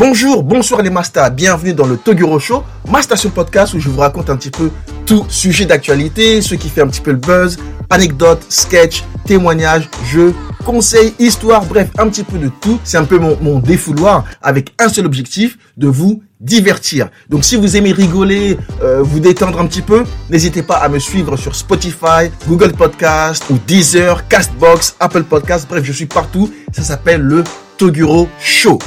Bonjour, bonsoir les masters, bienvenue dans le Toguro Show, ma station podcast où je vous raconte un petit peu tout sujet d'actualité, ce qui fait un petit peu le buzz, anecdotes, sketch, témoignages, jeux, conseils, histoires, bref, un petit peu de tout. C'est un peu mon, mon défouloir avec un seul objectif, de vous divertir. Donc si vous aimez rigoler, euh, vous détendre un petit peu, n'hésitez pas à me suivre sur Spotify, Google Podcast ou Deezer, Castbox, Apple Podcast, bref, je suis partout. Ça s'appelle le Toguro Show.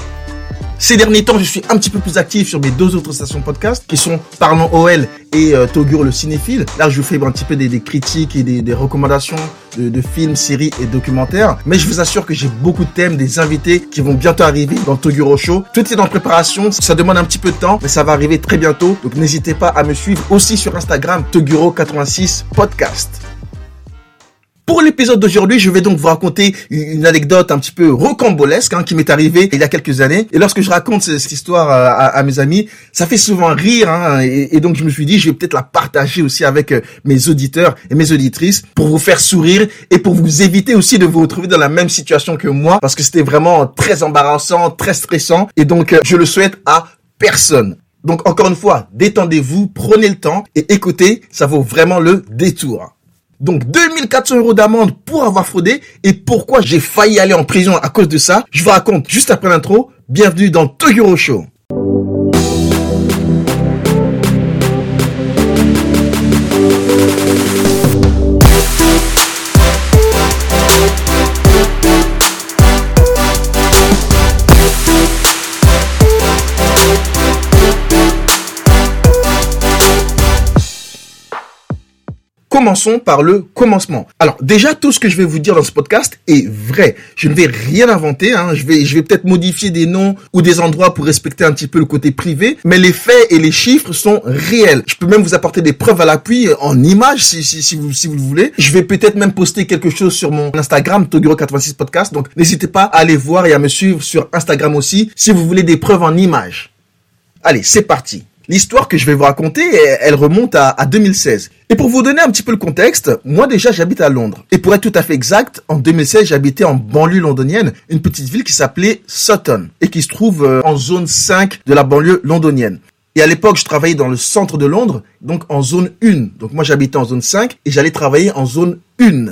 Ces derniers temps, je suis un petit peu plus actif sur mes deux autres stations podcast qui sont Parlons OL et euh, Toguro le cinéphile. Là, je vous fais un petit peu des, critiques et des, recommandations de, de, films, séries et documentaires. Mais je vous assure que j'ai beaucoup de thèmes, des invités qui vont bientôt arriver dans Toguro Show. Tout est en préparation. Ça demande un petit peu de temps, mais ça va arriver très bientôt. Donc n'hésitez pas à me suivre aussi sur Instagram Toguro86 Podcast. Pour l'épisode d'aujourd'hui, je vais donc vous raconter une anecdote un petit peu rocambolesque hein, qui m'est arrivée il y a quelques années. Et lorsque je raconte cette histoire à, à mes amis, ça fait souvent rire. Hein, et, et, donc je me suis dit, je vais peut-être la partager aussi avec euh, mes auditeurs et mes auditrices pour vous faire sourire et pour vous éviter aussi de vous retrouver dans la même situation que moi parce que c'était vraiment très embarrassant, très stressant. Et donc euh, je le souhaite à personne. Donc encore une fois, détendez-vous, prenez le temps et écoutez, ça vaut vraiment le détour. Donc 2400 euros d'amende pour avoir fraudé et pourquoi j'ai failli aller en prison à cause de ça. Je vous raconte juste après l'intro. Bienvenue dans Toguro Show. Commençons par le commencement. Alors déjà, tout ce que je vais vous dire dans ce podcast est vrai. Je ne vais rien inventer. Hein. Je vais, je vais peut-être modifier des noms ou des endroits pour respecter un petit peu le côté privé, mais les faits et les chiffres sont réels. Je peux même vous apporter des preuves à l'appui en images si, si, si, vous, si vous le voulez. Je vais peut-être même poster quelque chose sur mon Instagram, Toguro86 Podcast. Donc n'hésitez pas à aller voir et à me suivre sur Instagram aussi si vous voulez des preuves en images. Allez, c'est parti. L'histoire que je vais vous raconter, elle remonte à, à, 2016. Et pour vous donner un petit peu le contexte, moi déjà j'habite à Londres. Et pour être tout à fait exact, en 2016 j'habitais en banlieue londonienne, une petite ville qui s'appelait Sutton et qui se trouve euh, en zone 5 de la banlieue londonienne. Et à l'époque, je travaillais dans le centre de Londres, donc en zone 1. Donc moi j'habitais en zone 5 et j'allais travailler en zone 1.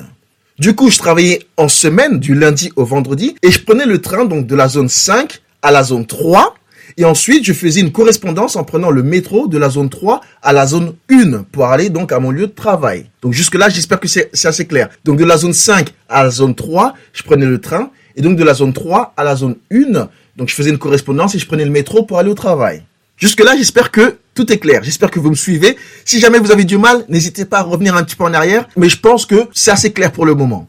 Du coup, je travaillais en semaine du lundi au vendredi et je prenais le train donc de la zone 5 à la zone 3 et ensuite, je faisais une correspondance en prenant le métro de la zone 3 à la zone 1 pour aller donc à mon lieu de travail. Donc jusque-là, j'espère que c'est assez clair. Donc de la zone 5 à la zone 3, je prenais le train. Et donc de la zone 3 à la zone 1, donc je faisais une correspondance et je prenais le métro pour aller au travail. Jusque-là, j'espère que tout est clair. J'espère que vous me suivez. Si jamais vous avez du mal, n'hésitez pas à revenir un petit peu en arrière. Mais je pense que c'est assez clair pour le moment.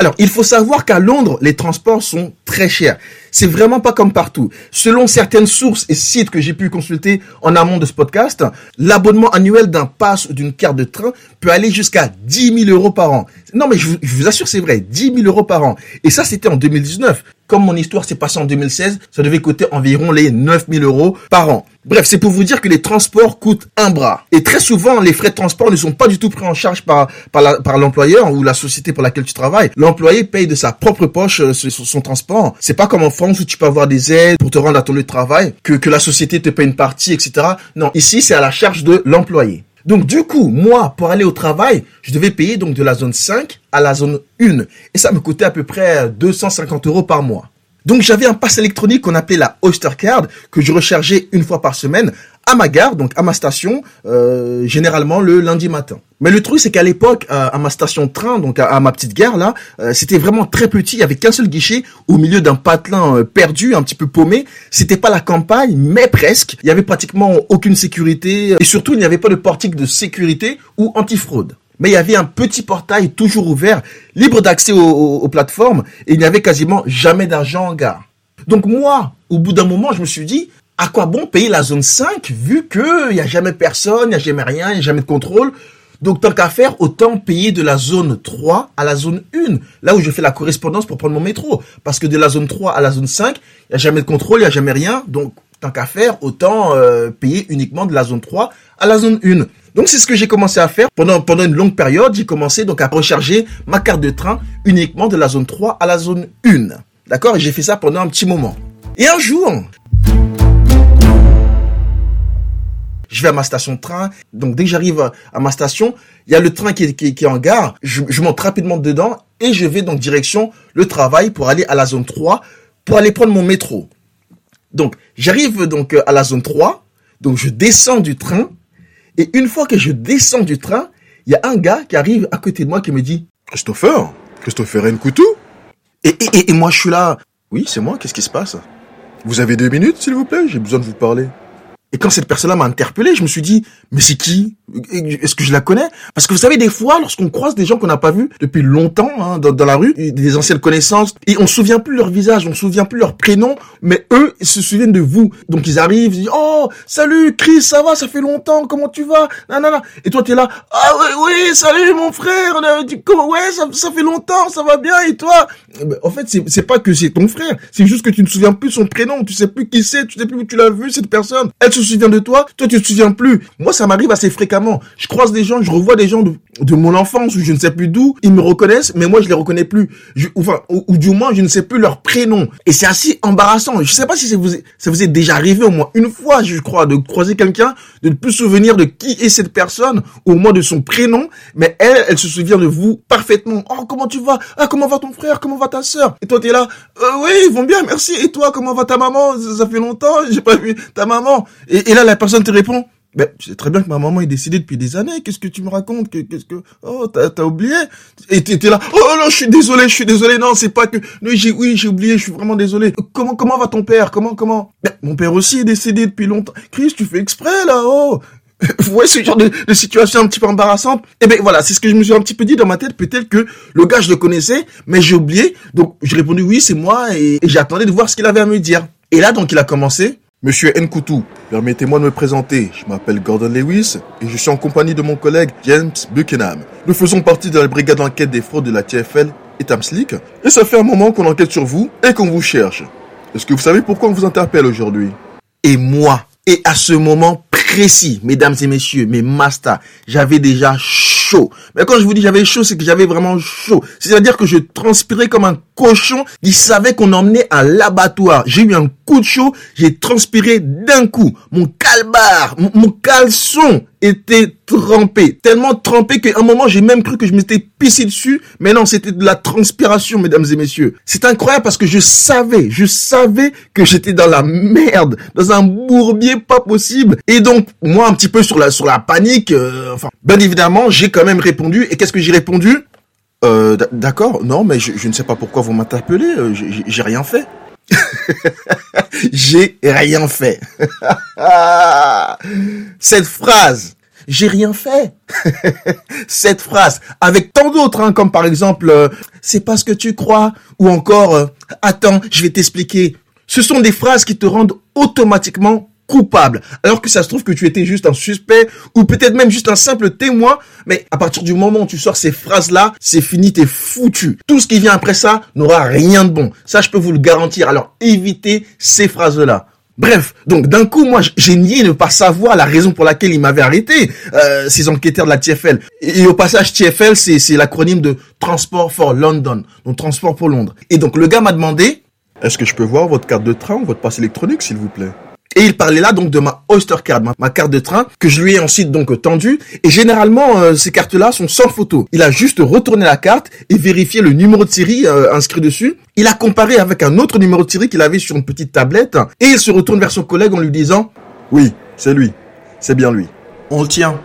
Alors, il faut savoir qu'à Londres, les transports sont très chers. C'est vraiment pas comme partout. Selon certaines sources et sites que j'ai pu consulter en amont de ce podcast, l'abonnement annuel d'un pass ou d'une carte de train peut aller jusqu'à 10 000 euros par an. Non, mais je vous, assure, c'est vrai, 10 000 euros par an. Et ça, c'était en 2019. Comme mon histoire s'est passée en 2016, ça devait coûter environ les 9 000 euros par an. Bref, c'est pour vous dire que les transports coûtent un bras. Et très souvent, les frais de transport ne sont pas du tout pris en charge par, par l'employeur ou la société pour laquelle tu travailles. L'employé paye de sa propre poche euh, son, son transport. C'est pas comme en France où tu peux avoir des aides pour te rendre à ton lieu de travail, que, que la société te paye une partie, etc. Non, ici, c'est à la charge de l'employé. Donc du coup, moi, pour aller au travail, je devais payer donc de la zone 5 à la zone 1. Et ça me coûtait à peu près 250 euros par mois. Donc j'avais un pass électronique qu'on appelait la Oyster Card que je rechargeais une fois par semaine à ma gare, donc à ma station, euh, généralement le lundi matin. Mais le truc, c'est qu'à l'époque, à, ma station train, donc à, ma petite gare là, euh, c'était vraiment très petit. Il avait qu'un seul guichet au milieu d'un patelin euh, perdu, un petit peu paumé. C'était pas la campagne, mais presque. Il y avait pratiquement aucune sécurité et surtout il n'y avait pas de portique de sécurité ou antifraude mais il y avait un petit portail toujours ouvert, libre d'accès aux, aux, aux, plateformes, et il n'y avait quasiment jamais d'argent en gare. Donc moi, au bout d'un moment, je me suis dit, à quoi bon payer la zone 5 vu qu'il n'y a jamais personne, il n'y a jamais rien, il n'y a jamais de contrôle? Donc tant qu'à faire, autant payer de la zone 3 à la zone 1, là où je fais la correspondance pour prendre mon métro. Parce que de la zone 3 à la zone 5, il n'y a jamais de contrôle, il n'y a jamais rien. Donc tant qu'à faire, autant euh, payer uniquement de la zone 3 à la zone 1. Donc c'est ce que j'ai commencé à faire pendant pendant une longue période. J'ai commencé donc à recharger ma carte de train uniquement de la zone 3 à la zone 1. D'accord? Et j'ai fait ça pendant un petit moment. Et un jour, Je vais à ma station de train. Donc dès que j'arrive à, ma station, il y a le train qui est, qui, est en gare. Je, je monte rapidement dedans et je vais donc direction le travail pour aller à la zone 3 pour aller prendre mon métro. Donc j'arrive donc à la zone 3. Donc je descends du train et une fois que je descends du train, il y a un gars qui arrive à côté de moi qui me dit Christopher, Christopher Nkoutou et, et, et moi je suis là. Oui, c'est moi, qu'est-ce qui se passe? Vous avez deux minutes, s'il vous plaît? J'ai besoin de vous parler. Et quand cette personne-là m'a interpellé, je me suis dit, mais c'est qui? Est-ce que je la connais? Parce que vous savez, des fois, lorsqu'on croise des gens qu'on n'a pas vus depuis longtemps hein, dans, la rue, des anciennes connaissances, et on se souvient plus leur visage, on se souvient plus leur prénom, mais eux, ils se souviennent de vous. Donc ils arrivent, ils disent, oh, salut Chris, ça va, ça fait longtemps, comment tu vas? Non. Et toi, tu es là, ah oui, salut mon frère, ouais, ça, fait longtemps, ça va bien, et toi? En fait, c'est pas que c'est ton frère, c'est juste que tu ne te souviens plus son prénom, tu sais plus qui c'est, tu sais plus où tu l'as vu, cette personne. Se souvient de toi, toi tu te souviens plus. Moi, ça m'arrive assez fréquemment. Je croise des gens, je revois des gens de, de mon enfance ou je ne sais plus d'où, ils me reconnaissent, mais moi je les reconnais plus. Je, ou, du moins je ne sais plus leur prénom. Et c'est assez embarrassant. Je sais pas si ça vous, est, déjà arrivé au moins une fois, je crois, de croiser quelqu'un, de ne plus souvenir de qui est cette personne, ou au moins de son prénom, mais elle, elle se souvient de vous parfaitement. Oh, comment tu vas? Ah, comment va ton frère? Comment va ta sœur? Et toi, tu es là, euh, oui, ils vont bien, merci. Et toi, comment va ta maman? Ça, fait longtemps, j'ai pas vu ta maman. Et, et là, la personne te répond, ben, c'est très bien que ma maman est décédée depuis des années. Qu'est-ce que tu me racontes Qu'est-ce que oh t'as as oublié? Et t'étais là. Oh non, je suis désolé, je suis désolé. Non, c'est pas que. Non, j'ai oui, j'ai oublié. Je suis vraiment désolé. Comment comment va ton père? Comment comment? Ben, Mon père aussi est décédé depuis longtemps. Chris, tu fais exprès là. Oh. Vous voyez ce genre de, de, situation un petit peu embarrassante? Eh ben voilà, c'est ce que je me suis un petit peu dit dans ma tête. Peut-être que le gars je le connaissais, mais j'ai oublié. Donc j'ai répondu oui, c'est moi, et, et j'attendais de voir ce qu'il avait à me dire. Et là donc il a commencé. Monsieur Nkoutou, permettez-moi de me présenter. Je m'appelle Gordon Lewis et je suis en compagnie de mon collègue James Buckingham. Nous faisons partie de la brigade d'enquête des fraudes de la TFL et Tamslick et ça fait un moment qu'on enquête sur vous et qu'on vous cherche. Est-ce que vous savez pourquoi on vous interpelle aujourd'hui? Et moi, et à ce moment précis, mesdames et messieurs, mes masters, j'avais déjà chaud. Mais quand je vous dis j'avais chaud, c'est que j'avais vraiment chaud. C'est-à-dire que je transpirais comme un cochon qui savait qu'on emmenait à l'abattoir. J'ai eu un coup de chaud, j'ai transpiré d'un coup. Mon calbar, mon, caleçon était trempé. Tellement trempé qu'à un moment, j'ai même cru que je m'étais pissé dessus. Mais non, c'était de la transpiration, mesdames et messieurs. C'est incroyable parce que je savais, je savais que j'étais dans la merde, dans un bourbier pas possible. Et donc, moi, un petit peu sur la, sur la panique, euh, enfin, bien évidemment, j'ai quand même répondu. Et qu'est-ce que j'ai répondu? Euh, d'accord, non, mais je, je, ne sais pas pourquoi vous m'interpellez, euh, j'ai rien fait. j'ai rien fait. Cette phrase, j'ai rien fait. Cette phrase, avec tant d'autres, hein, comme par exemple, euh, c'est pas ce que tu crois, ou encore, euh, attends, je vais t'expliquer. Ce sont des phrases qui te rendent automatiquement coupable, alors que ça se trouve que tu étais juste un suspect ou peut-être même juste un simple témoin, mais à partir du moment où tu sors ces phrases-là, c'est fini, t'es foutu. Tout ce qui vient après ça n'aura rien de bon. Ça, je peux vous le garantir. Alors évitez ces phrases-là. Bref, donc d'un coup, moi, j'ai nié ne pas savoir la raison pour laquelle ils m'avaient arrêté, euh, ces enquêteurs de la TFL. Et, au passage, TFL, c'est l'acronyme de Transport for London, donc Transport pour Londres. Et donc le gars m'a demandé... Est-ce que je peux voir votre carte de train ou votre passe électronique, s'il vous plaît? Et il parlait là donc de ma Oyster Card, ma, carte de train, que je lui ai ensuite donc tendue. Et généralement, euh, ces cartes-là sont sans photo. Il a juste retourné la carte et vérifié le numéro de série euh, inscrit dessus. Il a comparé avec un autre numéro de série qu'il avait sur une petite tablette. Et il se retourne vers son collègue en lui disant « Oui, c'est lui. C'est bien lui. » On le tient.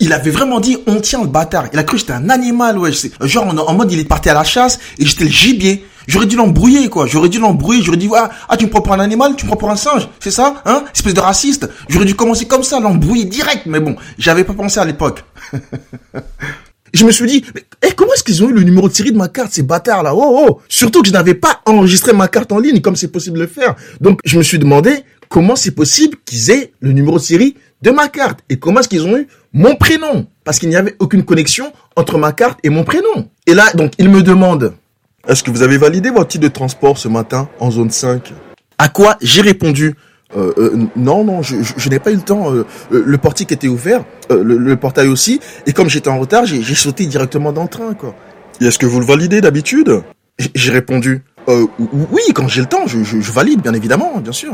Il avait vraiment dit on tient le bâtard. Il a cru que j'étais un animal, ouais. Genre en, mode il est parti à la chasse et j'étais le gibier. J'aurais dû l'embrouiller, quoi. J'aurais dû l'embrouiller. J'aurais dit, ah, ah, tu me prends pour un animal, tu me prends pour un singe. C'est ça, hein? Espèce de raciste. J'aurais dû commencer comme ça, l'embrouiller direct. Mais bon, j'avais pas pensé à l'époque. je me suis dit, mais eh, comment est-ce qu'ils ont eu le numéro de série de ma carte, ces bâtards là? Oh oh Surtout que je n'avais pas enregistré ma carte en ligne comme c'est possible de le faire. Donc je me suis demandé comment c'est possible qu'ils aient le numéro de série de ma carte et comment est-ce qu'ils ont eu mon prénom? Parce qu'il n'y avait aucune connexion entre ma carte et mon prénom. Et là donc ils me demandent est-ce que vous avez validé votre titre de transport ce matin en zone 5 À quoi j'ai répondu euh, euh, non, non, je, n'ai pas eu le temps. Euh, le portique était ouvert, le, le, portail aussi, et comme j'étais en retard, j'ai sauté directement dans le train, quoi. Et est-ce que vous le validez d'habitude? J'ai répondu oui, quand j'ai le temps, je, je, valide, bien évidemment, bien sûr.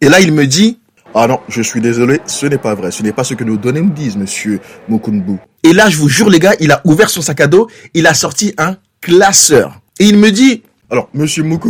Et là, il me dit Ah non, je suis désolé, ce n'est pas vrai. Ce n'est pas ce que nos données me disent, monsieur Mukunbu. Et là, je vous jure, les gars, il a ouvert son sac à dos, il a sorti un classeur. Et il me dit, Alors, monsieur Muku,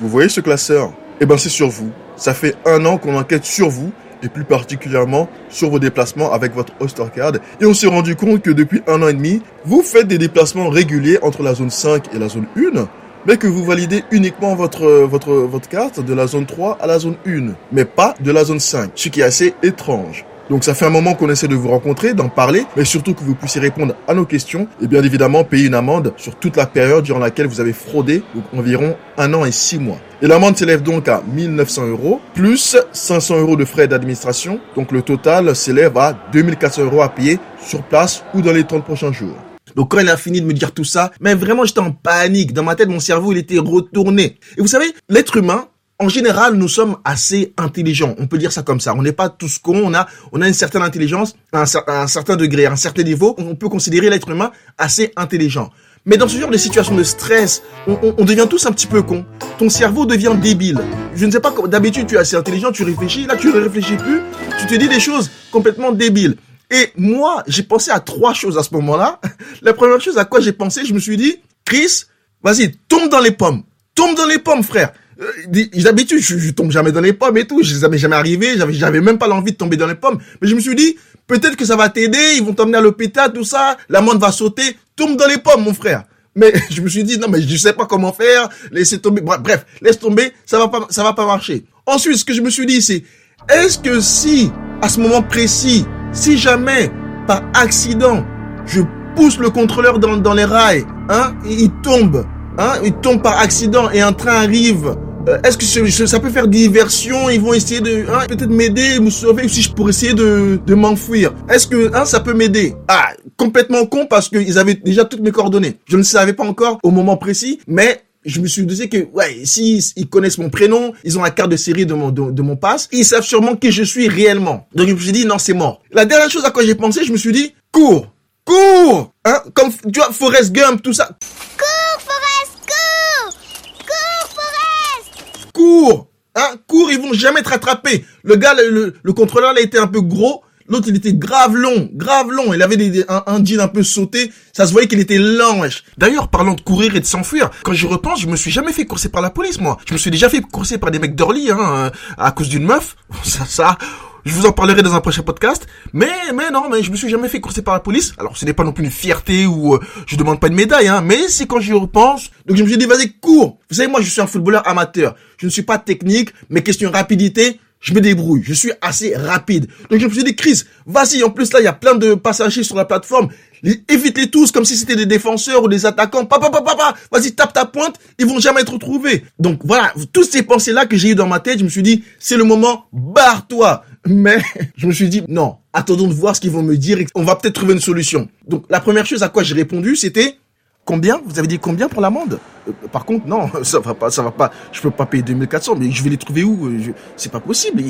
vous voyez ce classeur? Eh ben, c'est sur vous. Ça fait un an qu'on enquête sur vous, et plus particulièrement sur vos déplacements avec votre Ostercard. Et on s'est rendu compte que depuis un an et demi, vous faites des déplacements réguliers entre la zone 5 et la zone 1, mais que vous validez uniquement votre, votre, votre carte de la zone 3 à la zone 1, mais pas de la zone 5, ce qui est assez étrange. Donc ça fait un moment qu'on essaie de vous rencontrer, d'en parler, mais surtout que vous puissiez répondre à nos questions et bien évidemment payer une amende sur toute la période durant laquelle vous avez fraudé, donc environ un an et six mois. Et l'amende s'élève donc à 1900 euros, plus 500 euros de frais d'administration, donc le total s'élève à 2400 euros à payer sur place ou dans les 30 prochains jours. Donc quand il a fini de me dire tout ça, mais vraiment j'étais en panique. Dans ma tête, mon cerveau, il était retourné. Et vous savez, l'être humain, en général, nous sommes assez intelligents. On peut dire ça comme ça. On n'est pas tous cons. On a, on a une certaine intelligence, un, un certain degré, un certain niveau. On peut considérer l'être humain assez intelligent. Mais dans ce genre de situation de stress, on, on- devient tous un petit peu cons. Ton cerveau devient débile. Je ne sais pas, d'habitude tu es assez intelligent, tu réfléchis, là tu ne réfléchis plus, tu te dis des choses complètement débiles. Et moi, j'ai pensé à trois choses à ce moment-là. La première chose à quoi j'ai pensé, je me suis dit, Chris, vas-y, tombe dans les pommes. Tombe dans les pommes, frère. Euh, D'habitude, je, je tombe jamais dans les pommes et tout. Ça m'est jamais arrivé. J'avais, j'avais même pas l'envie de tomber dans les pommes. Mais je me suis dit, peut-être que ça va t'aider. Ils vont t'emmener à l'hôpital, tout ça. L'amende va sauter. Tombe dans les pommes, mon frère. Mais je me suis dit, non, mais je sais pas comment faire. Laissez tomber. Bref, laisse tomber. Ça va pas, ça va pas marcher. Ensuite, ce que je me suis dit, c'est, est-ce que si, à ce moment précis, si jamais, par accident, je pousse le contrôleur dans, dans les rails, hein, il tombe, hein, il tombe par accident et un train arrive. euh, Est-ce que ça peut faire diversion? Ils vont essayer de hein, peut-être m'aider, me sauver, si je pourrais essayer de, de m'enfuir. Est-ce que hein, ça peut m'aider? Ah, complètement con parce qu'ils avaient déjà toutes mes coordonnées. Je ne savais pas encore au moment précis, mais je me suis dit que ouais, si ils connaissent mon prénom, ils ont la carte de série de mon de, de mon passe, ils savent sûrement qui je suis réellement. Donc je me suis dit non, c'est mort. La dernière chose à quoi j'ai pensé, je me suis dit cours, cours, hein, comme tu vois Forrest Gump, tout ça, Cours, Forest, cours Cours, Forest cours, hein, cours, ils vont jamais te rattraper. Le gars, le, le, le contrôleur, là, était un peu gros. L'autre, il était grave long, grave long. Il avait des, un, un jean un peu sauté. Ça se voyait qu'il était lent, wesh. D'ailleurs, parlant de courir et de s'enfuir, quand je repense, je me suis jamais fait courser par la police, moi. Je me suis déjà fait courser par des mecs d'Orly, hein, euh, à cause d'une meuf. Ça, ça, je vous en parlerai dans un prochain podcast. Mais, mais non, mais je me suis jamais fait courser par la police. Alors, ce n'est pas non plus une fierté ou euh, je demande pas une médaille, hein. Mais c'est quand j'y repense. Donc, je me suis dit, vas-y, cours. Vous savez, moi, je suis un footballeur amateur. Je ne suis pas technique, mais question rapidité, je me débrouille. Je suis assez rapide. Donc, je me suis dit, Chris, vas-y. En plus, là, il y a plein de passagers sur la plateforme. Les- Évite-les tous comme si c'était des défenseurs ou des attaquants. Papa, papa, papa, vas-y, tape ta pointe. Ils vont jamais être retrouvés. Donc, voilà. Toutes ces pensées-là que j'ai eues dans ma tête, je me suis dit, c'est le moment, barre-toi. Mais, je me suis dit, non, attendons de voir ce qu'ils vont me dire on va peut-être trouver une solution. Donc, la première chose à quoi j'ai répondu, c'était, Combien? Vous avez dit combien pour l'amende? Euh, Par contre, non, ça va pas, ça va pas. Je peux pas payer 2400, mais je vais les trouver où? Euh, C'est pas possible.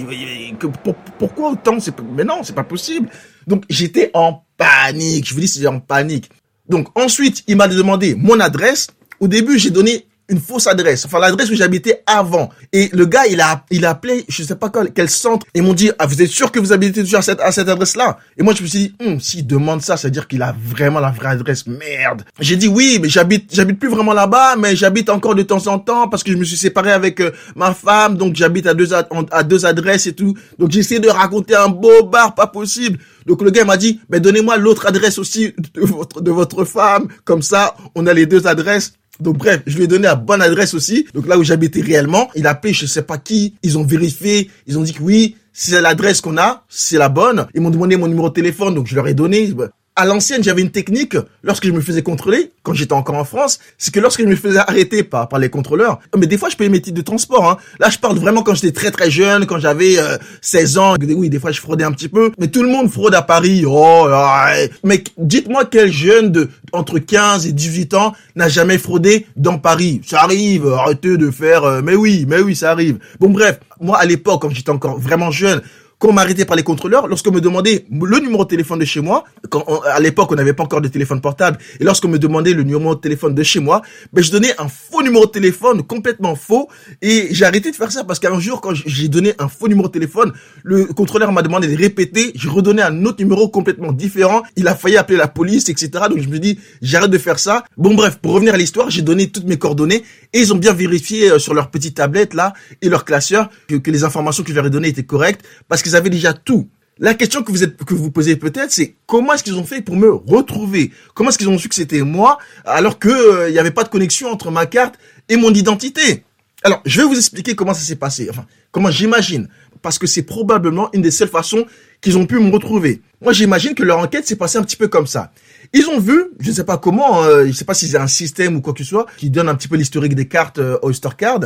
Que- pour- pourquoi autant? Mais non, c'est pas possible. Donc j'étais en panique. Je vous dis, c'était en panique. Donc ensuite, il m'a demandé mon adresse. Au début, j'ai donné une fausse adresse, enfin l'adresse où j'habitais avant. Et le gars, il a, il a appelé, je sais pas quel, quel centre. Ils m'ont dit, ah, vous êtes sûr que vous habitez toujours à cette, à cette adresse-là? Et moi, je me suis dit, hum, s'il demande ça, ça veut dire qu'il a vraiment la vraie adresse. Merde. J'ai dit oui, mais j'habite, j'habite plus vraiment là-bas, mais j'habite encore de temps en temps parce que je me suis séparé avec euh, ma femme, donc j'habite à deux, à deux adresses et tout. Donc j'ai essayé de raconter un beau bar, pas possible. Donc le gars m'a dit, mais donnez-moi l'autre adresse aussi de votre, de votre femme, comme ça, on a les deux adresses. Donc bref, je lui ai donné la bonne adresse aussi. Donc là où j'habitais réellement, il a appelé je sais pas qui, ils ont vérifié, ils ont dit que oui, c'est l'adresse qu'on a, c'est la bonne. Ils m'ont demandé mon numéro de téléphone, donc je leur ai donné. À l'ancienne, j'avais une technique, lorsque je me faisais contrôler, quand j'étais encore en France, c'est que lorsque je me faisais arrêter par, par les contrôleurs, mais des fois je payais mes titres de transport. Hein. Là, je parle vraiment quand j'étais très très jeune, quand j'avais euh, 16 ans. Oui, des fois je fraudais un petit peu, mais tout le monde fraude à Paris. Oh, ouais. mais dites-moi quel jeune de entre 15 et 18 ans n'a jamais fraudé dans Paris. Ça arrive, arrêtez de faire... euh, mais oui, mais oui, ça arrive. Bon bref, moi à l'époque, quand j'étais encore vraiment jeune, quand on m'arrêtait par les contrôleurs, lorsqu'on me demandait le numéro de téléphone de chez moi, quand à l'époque on n'avait pas encore de téléphone portable, et lorsqu'on me demandait le numéro de téléphone de chez moi, ben je donnais un faux numéro de téléphone complètement faux, et j'ai arrêté de faire ça parce qu'un jour quand j'ai donné un faux numéro de téléphone, le contrôleur m'a demandé de répéter, je redonnais un autre numéro complètement différent, il a failli appeler la police, etc. Donc je me dis j'arrête de faire ça. Bon bref, pour revenir à l'histoire, j'ai donné toutes mes coordonnées et ils ont bien vérifié euh, sur leur petite tablette là et leur classeur que, les informations que je leur ai données étaient correctes parce qu'ils avaient déjà tout. La question que vous êtes, que vous posez peut-être, c'est comment est-ce qu'ils ont fait pour me retrouver? Comment est-ce qu'ils ont su que c'était moi alors que euh, il n'y avait pas de connexion entre ma carte et mon identité? Alors, je vais vous expliquer comment ça s'est passé. Enfin, comment j'imagine, parce que c'est probablement une des seules façons qu'ils ont pu me retrouver. Moi, j'imagine que leur enquête s'est passée un petit peu comme ça. Ils ont vu, je ne sais pas comment, euh, je ne sais pas si c'est un système ou quoi que ce soit, qui donne un petit peu l'historique des cartes euh, Oyster Card.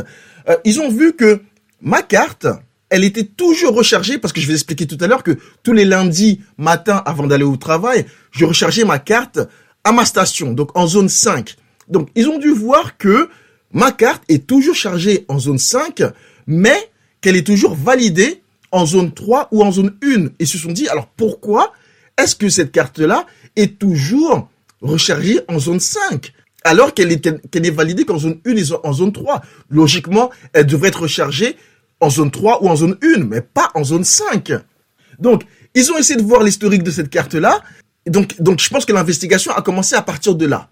Euh, ils ont vu que ma carte, elle était toujours rechargée parce que je vais expliquer tout à l'heure que tous les lundis matin avant d'aller au travail, je rechargeais ma carte à ma station, donc en zone 5. Donc ils ont dû voir que ma carte est toujours chargée en zone 5, mais qu'elle est toujours validée en zone 3 ou en zone 1. Et ils se sont dit, alors pourquoi est-ce que cette carte-là est toujours rechargée en zone 5 alors qu'elle est, validée qu'en zone 1 et en zone 3 Logiquement, elle devrait être rechargée en zone 3 ou en zone 1, mais pas en zone 5. Donc, ils ont essayé de voir l'historique de cette carte-là. Donc, donc, je pense que l'investigation a commencé à partir de là.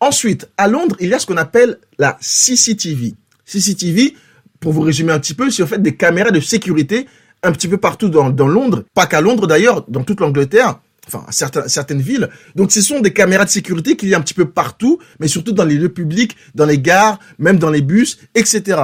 Ensuite, à Londres, il y a ce qu'on appelle la CCTV. CCTV, pour vous résumer un petit peu, c'est en fait des caméras de sécurité un petit peu partout dans Londres, pas qu'à Londres d'ailleurs, dans toute l'Angleterre, enfin certaines, villes. Donc ce sont des caméras de sécurité qu'il y a un petit peu partout, mais surtout dans les lieux publics, dans les gares, même dans les bus, etc.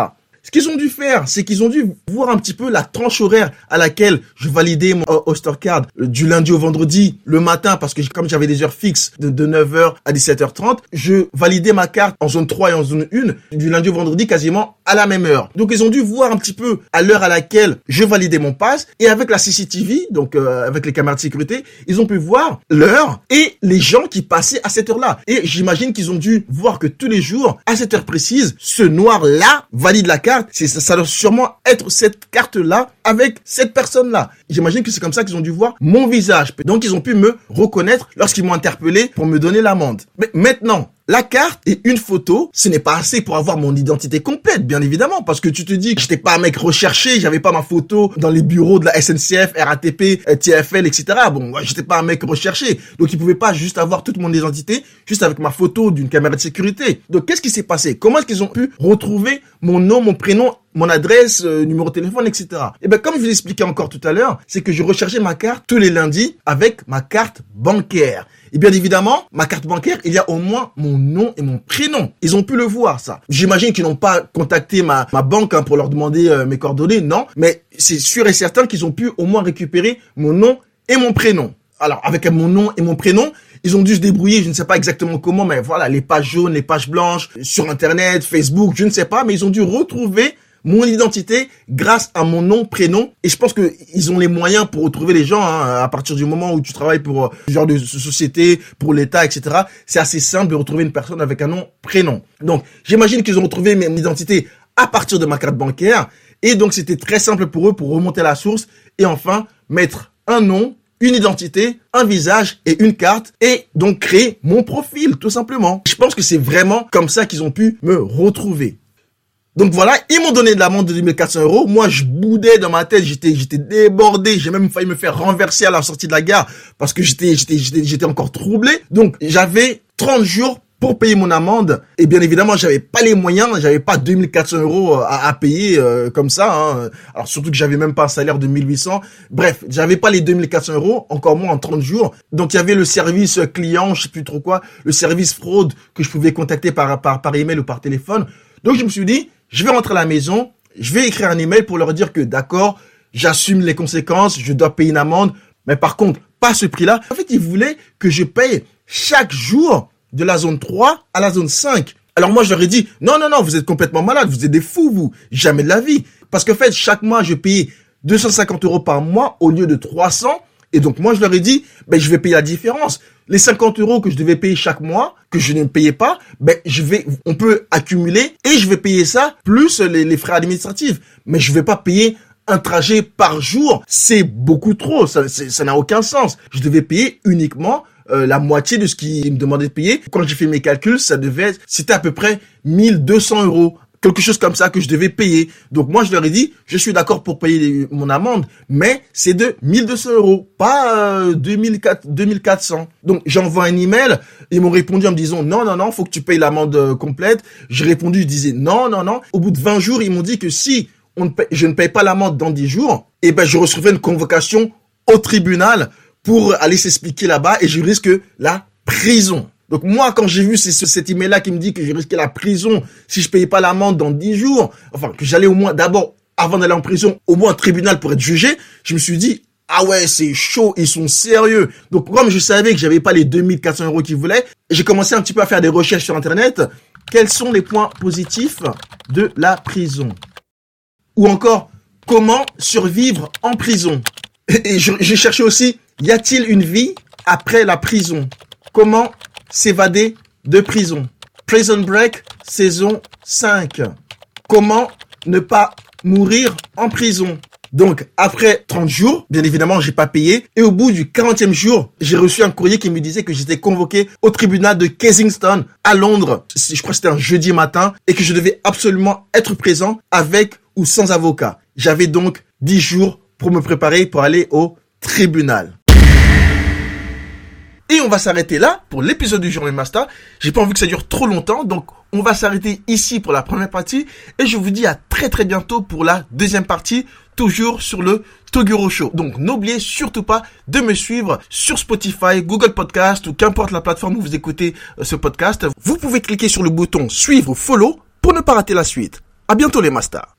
Ce qu'ils ont dû faire, c'est qu'ils ont dû voir un petit peu la tranche horaire à laquelle je validais mon Oyster Card euh, du lundi au vendredi, le matin, parce que comme j'avais des heures fixes de, 9h à 17h30, je validais ma carte en zone 3 et en zone 1 du lundi au vendredi quasiment à la même heure. Donc ils ont dû voir un petit peu à l'heure à laquelle je validais mon pass et avec la CCTV, donc euh, avec les caméras de sécurité, ils ont pu voir l'heure et les gens qui passaient à cette heure-là. Et j'imagine qu'ils ont dû voir que tous les jours, à cette heure précise, ce noir-là valide la carte c'est ça, doit sûrement être cette carte-là avec cette personne-là. J'imagine que c'est comme ça qu'ils ont dû voir mon visage. Donc ils ont pu me reconnaître lorsqu'ils m'ont interpellé pour me donner l'amende. Mais maintenant, la carte et une photo, ce n'est pas assez pour avoir mon identité complète, bien évidemment, parce que tu te dis que j'étais pas un mec recherché, j'avais pas ma photo dans les bureaux de la SNCF, RATP, TFL, etc. Bon, j'étais pas un mec recherché, donc ils pouvaient pas juste avoir toute mon identité juste avec ma photo d'une caméra de sécurité. Donc qu'est-ce qui s'est passé? Comment est-ce qu'ils ont pu retrouver mon nom, mon prénom mon adresse, euh, numéro de téléphone, etc. Et eh ben comme je vous l'expliquais encore tout à l'heure, c'est que je recherchais ma carte tous les lundis avec ma carte bancaire. Et bien évidemment, ma carte bancaire, il y a au moins mon nom et mon prénom. Ils ont pu le voir, ça. J'imagine qu'ils n'ont pas contacté ma, ma banque hein, pour leur demander euh, mes coordonnées, non. Mais c'est sûr et certain qu'ils ont pu au moins récupérer mon nom et mon prénom. Alors, avec mon nom et mon prénom, ils ont dû se débrouiller, je ne sais pas exactement comment, mais voilà, les pages jaunes, les pages blanches, sur Internet, Facebook, je ne sais pas, mais ils ont dû retrouver mon identité grâce à mon nom, prénom. Et je pense que ils ont les moyens pour retrouver les gens hein, à partir du moment où tu travailles pour euh, ce genre de société, pour l'État, etc. C'est assez simple de retrouver une personne avec un nom, prénom. Donc, j'imagine qu'ils ont retrouvé mon identité à partir de ma carte bancaire. Et donc, c'était très simple pour eux pour remonter à la source et enfin mettre un nom, une identité, un visage et une carte et donc créer mon profil tout simplement. Je pense que c'est vraiment comme ça qu'ils ont pu me retrouver. Donc voilà, ils m'ont donné de l'amende de 2400 euros. Moi, je boudais dans ma tête, j'étais, j'étais débordé. J'ai même failli me faire renverser à la sortie de la gare parce que j'étais, j'étais, j'étais, encore troublé. Donc, j'avais 30 jours pour payer mon amende. Et bien évidemment, j'avais pas les moyens, j'avais pas 2400 euros à, payer euh, comme ça. Hein. Alors surtout que j'avais même pas un salaire de 1800. Bref, j'avais pas les 2400 euros, encore moins en 30 jours. Donc il y avait le service client, je sais plus trop quoi, le service fraude que je pouvais contacter par par par email ou par téléphone. Donc je me suis dit, je vais rentrer à la maison, je vais écrire un email pour leur dire que d'accord, j'assume les conséquences, je dois payer une amende, mais par contre, pas ce prix-là. En fait, ils voulaient que je paye chaque jour de la zone 3 à la zone 5. Alors moi, je leur ai dit, non, non, non, vous êtes complètement malade, vous êtes des fous, vous. Jamais de la vie. Parce que, en fait, chaque mois, je payais 250 euros par mois au lieu de 300. Et donc, moi, je leur ai dit, ben, je vais payer la différence les 50 euros que je devais payer chaque mois, que je ne payais pas, ben, je vais, on peut accumuler et je vais payer ça plus les, frais administratifs. Mais je vais pas payer un trajet par jour, c'est beaucoup trop. Ça, n'a aucun sens. Je devais payer uniquement euh, la moitié de ce qu'ils me demandaient de payer. Quand j'ai fait mes calculs, ça devait, c'était à peu près 1200 euros quelque chose comme ça que je devais payer. Donc moi, je leur ai dit, je suis d'accord pour payer mon amende, mais c'est de 1200 euros, pas euh, 2400. Donc j'envoie un email, ils m'ont répondu en me disant, non, non, non, faut que tu payes l'amende euh, complète. J'ai répondu, je disais, non, non, non. Au bout de 20 jours, ils m'ont dit que si je ne paye pas l'amende dans 10 jours, eh ben je recevrai une convocation au tribunal pour aller s'expliquer là-bas et je risque la prison. Donc moi, quand j'ai vu cet email-là qui me dit que je risquais la prison si je payais pas l'amende dans 10 jours, enfin que j'allais au moins d'abord, avant d'aller en prison, au moins un tribunal pour être jugé, je me suis dit, ah ouais, c'est chaud, ils sont sérieux. Donc comme je savais que j'avais pas les 2400 euros qu'ils voulaient, j'ai commencé un petit peu à faire des recherches sur Internet. Quels sont les points positifs de la prison? Ou encore, comment survivre en prison? Et j'ai cherché aussi, y a-t-il une vie après la prison? Comment s'évader de prison. Prison Break, saison 5. Comment ne pas mourir en prison? Donc, après 30 jours, bien évidemment, j'ai pas payé. Et au bout du 40e jour, j'ai reçu un courrier qui me disait que j'étais convoqué au tribunal de Kensington à Londres. Je crois que c'était un jeudi matin et que je devais absolument être présent avec ou sans avocat. J'avais donc 10 jours pour me préparer pour aller au tribunal. Et on va s'arrêter là pour l'épisode du Journée Master. J'ai pas envie que ça dure trop longtemps, donc on va s'arrêter ici pour la première partie. Et je vous dis à très très bientôt pour la deuxième partie, toujours sur le Toguro Show. Donc n'oubliez surtout pas de me suivre sur Spotify, Google Podcast ou qu'importe la plateforme où vous écoutez euh, ce podcast. Vous pouvez cliquer sur le bouton suivre ou follow pour ne pas rater la suite. À bientôt les masters.